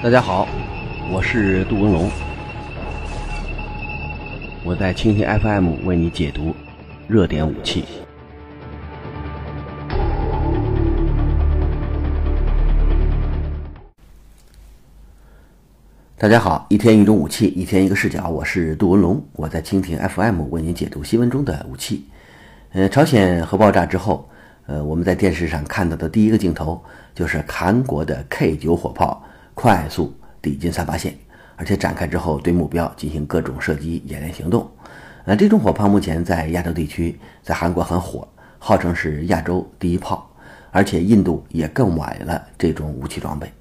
大家好，我是杜文龙，我在蜻蜓 FM 为你解读热点武器。大家好，一天一种武器，一天一个视角，我是杜文龙，我在蜻蜓 FM 为您解读新闻中的武器。呃，朝鲜核爆炸之后，呃，我们在电视上看到的第一个镜头就是韩国的 K 九火炮。快速抵近三八线，而且展开之后对目标进行各种射击演练行动。呃，这种火炮目前在亚洲地区，在韩国很火，号称是亚洲第一炮。而且印度也更买了这种武器装备，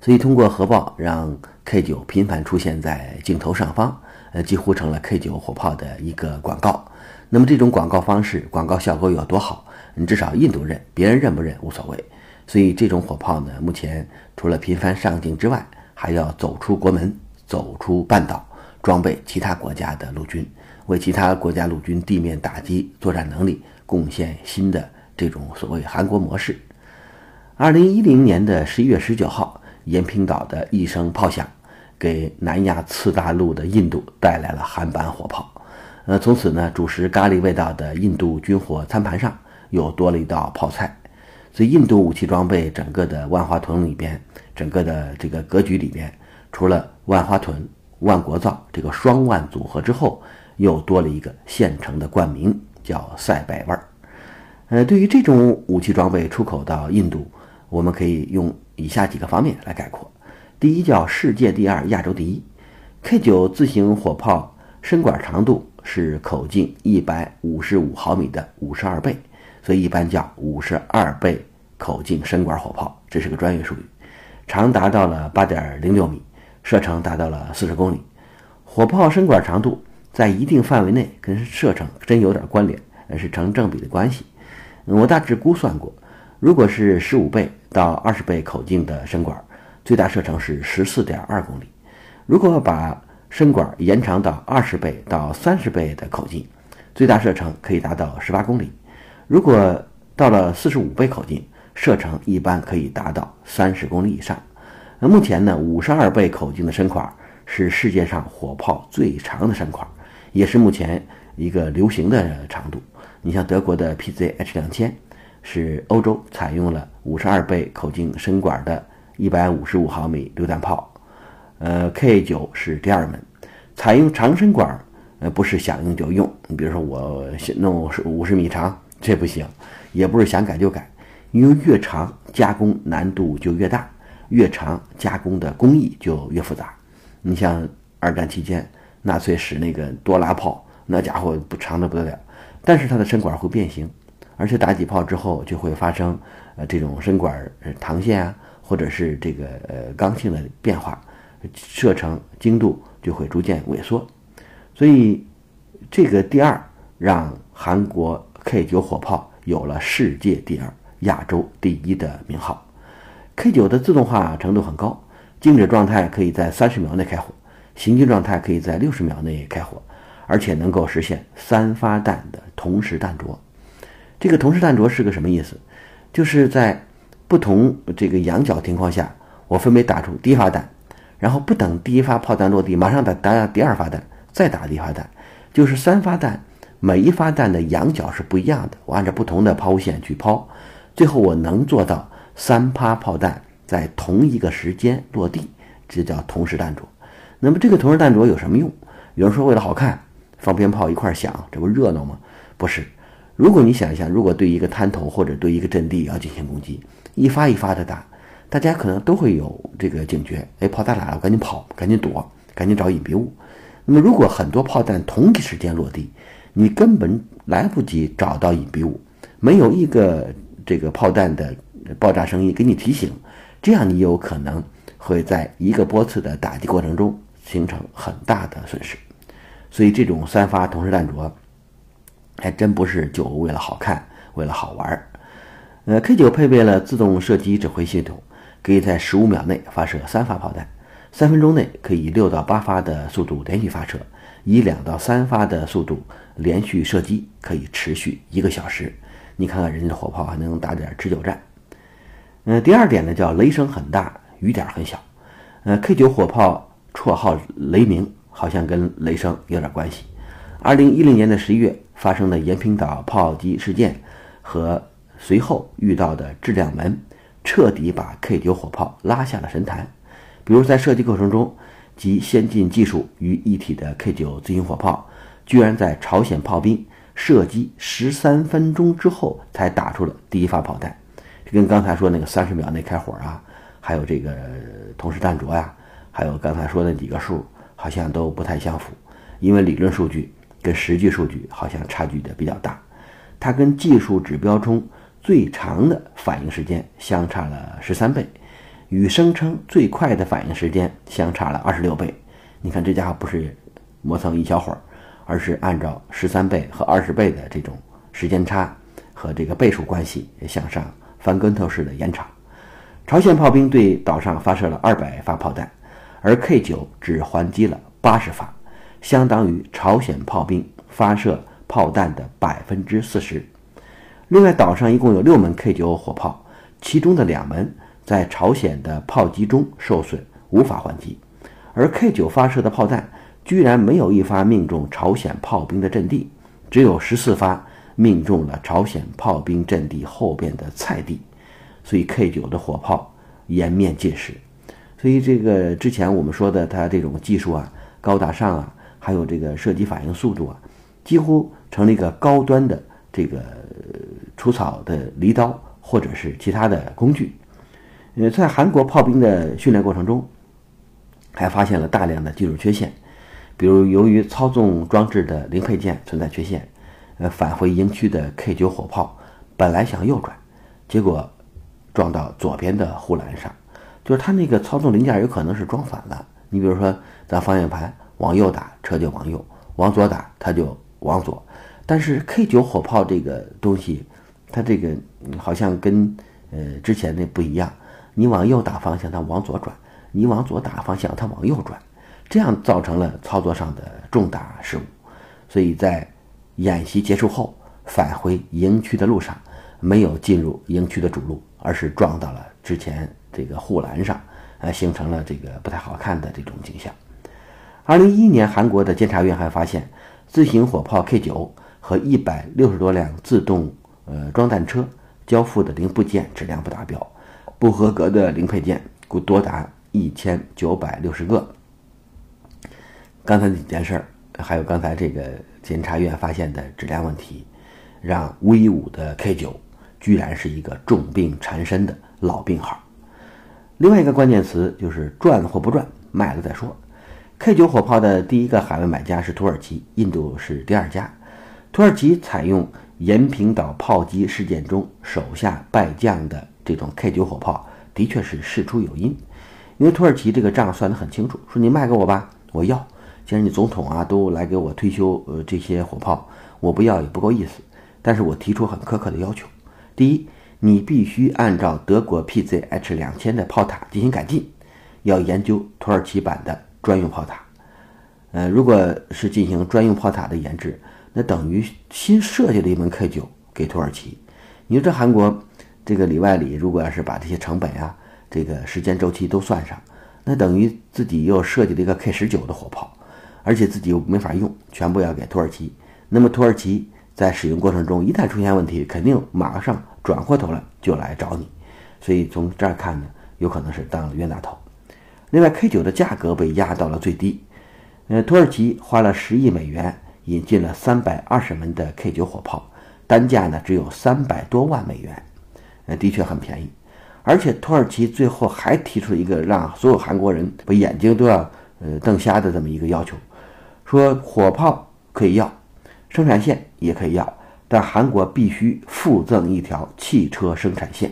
所以通过核爆让 K 九频繁出现在镜头上方，呃，几乎成了 K 九火炮的一个广告。那么这种广告方式、广告效果有多好？你至少印度认，别人认不认无所谓。所以这种火炮呢，目前除了频繁上镜之外，还要走出国门，走出半岛，装备其他国家的陆军，为其他国家陆军地面打击作战能力贡献新的这种所谓韩国模式。二零一零年的十一月十九号，延坪岛的一声炮响，给南亚次大陆的印度带来了韩版火炮。呃，从此呢，主食咖喱味道的印度军火餐盘上又多了一道泡菜。所以，印度武器装备整个的万花筒里边，整个的这个格局里边，除了万花筒、万国造这个双万组合之后，又多了一个现成的冠名，叫赛百味儿。呃，对于这种武器装备出口到印度，我们可以用以下几个方面来概括：第一，叫世界第二，亚洲第一。K 九自行火炮身管长度是口径一百五十五毫米的五十二倍。所以一般叫五十二倍口径深管火炮，这是个专业术语。长达到了八点零六米，射程达到了四十公里。火炮身管长度在一定范围内跟射程真有点关联，是成正比的关系。我大致估算过，如果是十五倍到二十倍口径的身管，最大射程是十四点二公里；如果把身管延长到二十倍到三十倍的口径，最大射程可以达到十八公里。如果到了四十五倍口径，射程一般可以达到三十公里以上。那目前呢，五十二倍口径的身管是世界上火炮最长的身管，也是目前一个流行的长度。你像德国的 PZH 两千，是欧洲采用了五十二倍口径身管的一百五十五毫米榴弹炮。呃，K 九是第二门，采用长身管，呃，不是想用就用。你比如说我弄五十米长。这不行，也不是想改就改，因为越长加工难度就越大，越长加工的工艺就越复杂。你像二战期间纳粹使那个多拉炮，那家伙不长的不得了，但是它的身管会变形，而且打几炮之后就会发生呃这种身管膛线啊，或者是这个呃刚性的变化，射程精度就会逐渐萎缩。所以这个第二让韩国。K 九火炮有了世界第二、亚洲第一的名号。K 九的自动化程度很高，静止状态可以在三十秒内开火，行进状态可以在六十秒内开火，而且能够实现三发弹的同时弹着。这个同时弹着是个什么意思？就是在不同这个仰角情况下，我分别打出第一发弹，然后不等第一发炮弹落地，马上打打第二发弹，再打第一发弹，就是三发弹。每一发弹的仰角是不一样的，我按照不同的抛物线去抛，最后我能做到三发炮弹在同一个时间落地，这叫同时弹着。那么这个同时弹着有什么用？有人说为了好看，放鞭炮一块响，这不热闹吗？不是。如果你想一想，如果对一个滩头或者对一个阵地要进行攻击，一发一发的打，大家可能都会有这个警觉，哎，炮弹来了，赶紧跑，赶紧躲，赶紧找隐蔽物。那么如果很多炮弹同一时间落地，你根本来不及找到隐蔽物，没有一个这个炮弹的爆炸声音给你提醒，这样你有可能会在一个波次的打击过程中形成很大的损失。所以这种三发同时弹着，还真不是就为了好看，为了好玩儿。呃，K 九配备了自动射击指挥系统，可以在十五秒内发射三发炮弹，三分钟内可以六到八发的速度连续发射。以两到三发的速度连续射击，可以持续一个小时。你看看人家的火炮还能打点持久战。嗯，第二点呢，叫雷声很大，雨点很小。呃，K 九火炮绰号雷鸣，好像跟雷声有点关系。二零一零年的十一月发生的延坪岛炮击事件和随后遇到的质量门，彻底把 K 九火炮拉下了神坛。比如在射击过程中，集先进技术于一体的 K 九自行火炮，居然在朝鲜炮兵射击十三分钟之后才打出了第一发炮弹，跟刚才说那个三十秒内开火啊。还有这个同时弹着呀，还有刚才说的几个数，好像都不太相符，因为理论数据跟实际数据好像差距的比较大。它跟技术指标中最长的反应时间相差了十三倍，与声称最快的反应时间相差了二十六倍。你看这家伙不是磨蹭一小会儿，而是按照十三倍和二十倍的这种时间差和这个倍数关系向上翻跟头式的延长。朝鲜炮兵对岛上发射了二百发炮弹，而 K 九只还击了八十发，相当于朝鲜炮兵发射炮弹的百分之四十。另外，岛上一共有六门 K 九火炮，其中的两门在朝鲜的炮击中受损，无法还击，而 K 九发射的炮弹居然没有一发命中朝鲜炮兵的阵地，只有十四发命中了朝鲜炮兵阵地后边的菜地。所以 K 九的火炮颜面尽失，所以这个之前我们说的它这种技术啊高大上啊，还有这个射击反应速度啊，几乎成了一个高端的这个除草的犁刀或者是其他的工具。呃，在韩国炮兵的训练过程中，还发现了大量的技术缺陷，比如由于操纵装置的零配件存在缺陷，呃，返回营区的 K 九火炮本来想右转，结果。撞到左边的护栏上，就是它那个操纵零件有可能是装反了。你比如说，咱方向盘往右打，车就往右；往左打，它就往左。但是 K 九火炮这个东西，它这个好像跟呃之前那不一样。你往右打方向，它往左转；你往左打方向，它往右转。这样造成了操作上的重大失误。所以在演习结束后，返回营区的路上，没有进入营区的主路。而是撞到了之前这个护栏上，呃，形成了这个不太好看的这种景象。二零一一年，韩国的监察院还发现，自行火炮 K 九和一百六十多辆自动呃装弹车交付的零部件质量不达标，不合格的零配件故多达一千九百六十个。刚才几件事儿，还有刚才这个检察院发现的质量问题，让威武的 K 九。居然是一个重病缠身的老病号。另外一个关键词就是赚或不赚，卖了再说。K 九火炮的第一个海外买家是土耳其，印度是第二家。土耳其采用延坪岛炮击事件中手下败将的这种 K 九火炮，的确是事出有因。因为土耳其这个账算得很清楚，说你卖给我吧，我要。既然你总统啊都来给我推销呃这些火炮，我不要也不够意思。但是我提出很苛刻的要求。第一，你必须按照德国 PZH 两千的炮塔进行改进，要研究土耳其版的专用炮塔。呃，如果是进行专用炮塔的研制，那等于新设计了一门 K 九给土耳其。你说这韩国这个里外里，如果要是把这些成本啊、这个时间周期都算上，那等于自己又设计了一个 K 十九的火炮，而且自己又没法用，全部要给土耳其。那么土耳其。在使用过程中，一旦出现问题，肯定马上转过头来就来找你，所以从这儿看呢，有可能是当了冤大头。另外，K 九的价格被压到了最低，呃，土耳其花了十亿美元引进了三百二十门的 K 九火炮，单价呢只有三百多万美元，呃，的确很便宜。而且土耳其最后还提出了一个让所有韩国人把眼睛都要呃瞪瞎的这么一个要求，说火炮可以要。生产线也可以要，但韩国必须附赠一条汽车生产线，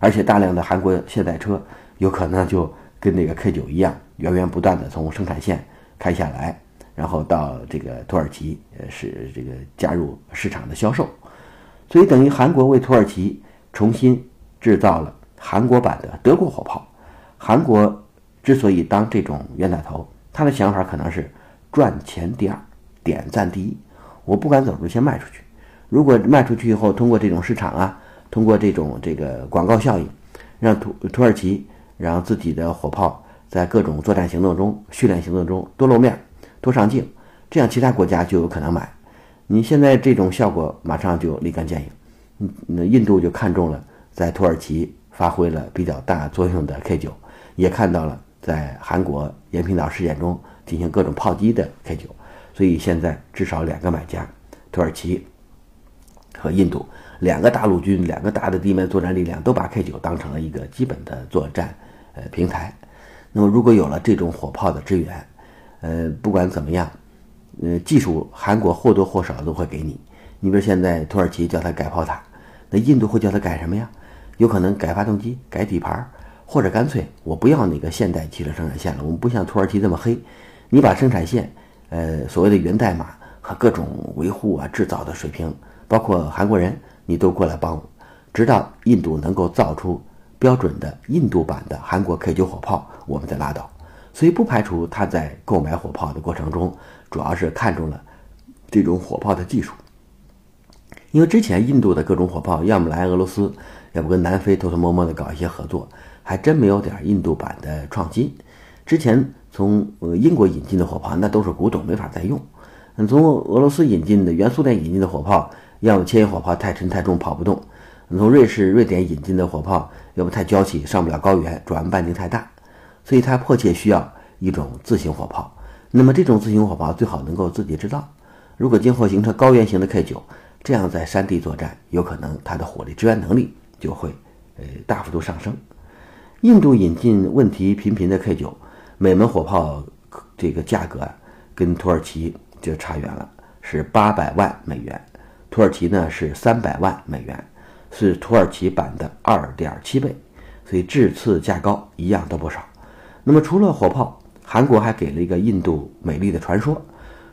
而且大量的韩国现代车有可能就跟那个 K 九一样，源源不断的从生产线开下来，然后到这个土耳其，呃，是这个加入市场的销售，所以等于韩国为土耳其重新制造了韩国版的德国火炮。韩国之所以当这种冤大头，他的想法可能是赚钱第二，点赞第一。我不敢走出，先卖出去。如果卖出去以后，通过这种市场啊，通过这种这个广告效应，让土土耳其让自己的火炮在各种作战行动中、训练行动中多露面、多上镜，这样其他国家就有可能买。你现在这种效果马上就立竿见影。那印度就看中了在土耳其发挥了比较大作用的 K 九，也看到了在韩国延坪岛事件中进行各种炮击的 K 九，所以现在至少两个买家，土耳其和印度两个大陆军、两个大的地面作战力量都把 K 九当成了一个基本的作战呃平台。那么如果有了这种火炮的支援，呃，不管怎么样，呃，技术韩国或多或少都会给你。你比如现在土耳其叫它改炮塔。那印度会叫他改什么呀？有可能改发动机、改底盘，或者干脆我不要那个现代汽车生产线了。我们不像土耳其这么黑，你把生产线，呃，所谓的源代码和各种维护啊、制造的水平，包括韩国人，你都过来帮我，直到印度能够造出标准的印度版的韩国 K 九火炮，我们再拉倒。所以不排除他在购买火炮的过程中，主要是看中了这种火炮的技术。因为之前印度的各种火炮，要么来俄罗斯，要不跟南非偷偷摸摸的搞一些合作，还真没有点印度版的创新。之前从呃英国引进的火炮，那都是古董，没法再用。嗯从俄罗斯引进的、原苏联引进的火炮，要么牵引火炮太沉太重跑不动；从瑞士、瑞典引进的火炮，要么太娇气上不了高原，转弯半径太大。所以它迫切需要一种自行火炮。那么这种自行火炮最好能够自己制造。如果今后形成高原型的 K 九。这样在山地作战，有可能它的火力支援能力就会呃大幅度上升。印度引进问题频频的 K 九，每门火炮这个价格啊，跟土耳其就差远了，是八百万美元，土耳其呢是三百万美元，是土耳其版的二点七倍，所以质次价高，一样都不少。那么除了火炮，韩国还给了一个印度美丽的传说，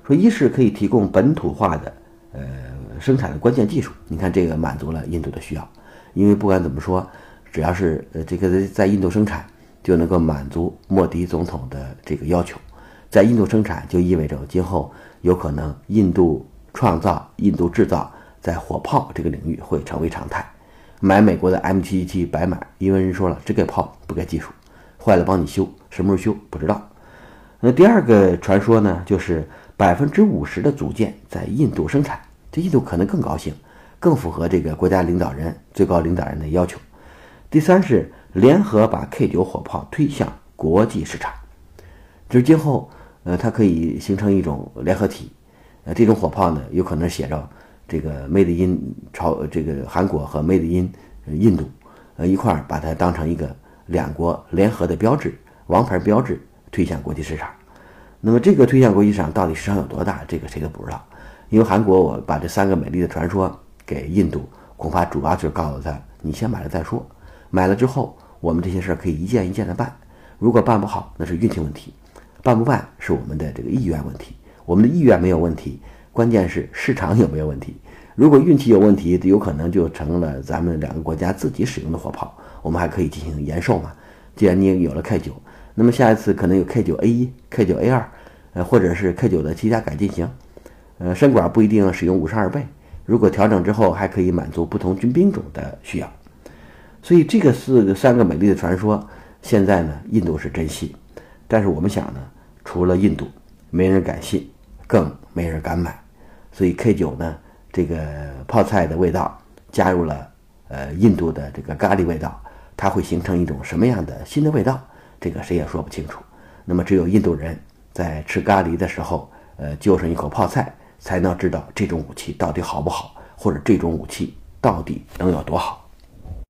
说一是可以提供本土化的呃。生产的关键技术，你看这个满足了印度的需要，因为不管怎么说，只要是呃这个在印度生产，就能够满足莫迪总统的这个要求。在印度生产就意味着今后有可能印度创造、印度制造在火炮这个领域会成为常态。买美国的 M777 白买，因为人说了只给炮不给技术，坏了帮你修，什么时候修不知道。那第二个传说呢，就是百分之五十的组件在印度生产。这印度可能更高兴，更符合这个国家领导人、最高领导人的要求。第三是联合把 K 九火炮推向国际市场，就是今后，呃，它可以形成一种联合体。呃，这种火炮呢，有可能写着这个 Made in 朝这个韩国和 Made in 印度，呃，一块儿把它当成一个两国联合的标志、王牌标志，推向国际市场。那么这个推向国际市场到底市场有多大？这个谁都不知道。因为韩国，我把这三个美丽的传说给印度，恐怕主要就是告诉他：你先买了再说。买了之后，我们这些事儿可以一件一件的办。如果办不好，那是运气问题；办不办是我们的这个意愿问题。我们的意愿没有问题，关键是市场有没有问题。如果运气有问题，有可能就成了咱们两个国家自己使用的火炮。我们还可以进行延寿嘛？既然你有了 K 九，那么下一次可能有 K 九 A 一、K 九 A 二，呃，或者是 K 九的其他改进型。呃，身管不一定使用五十二倍，如果调整之后还可以满足不同军兵种的需要，所以这个是三个美丽的传说。现在呢，印度是真信，但是我们想呢，除了印度，没人敢信，更没人敢买。所以 K 九呢，这个泡菜的味道加入了呃印度的这个咖喱味道，它会形成一种什么样的新的味道？这个谁也说不清楚。那么只有印度人在吃咖喱的时候，呃，就剩一口泡菜。才能知道这种武器到底好不好，或者这种武器到底能有多好。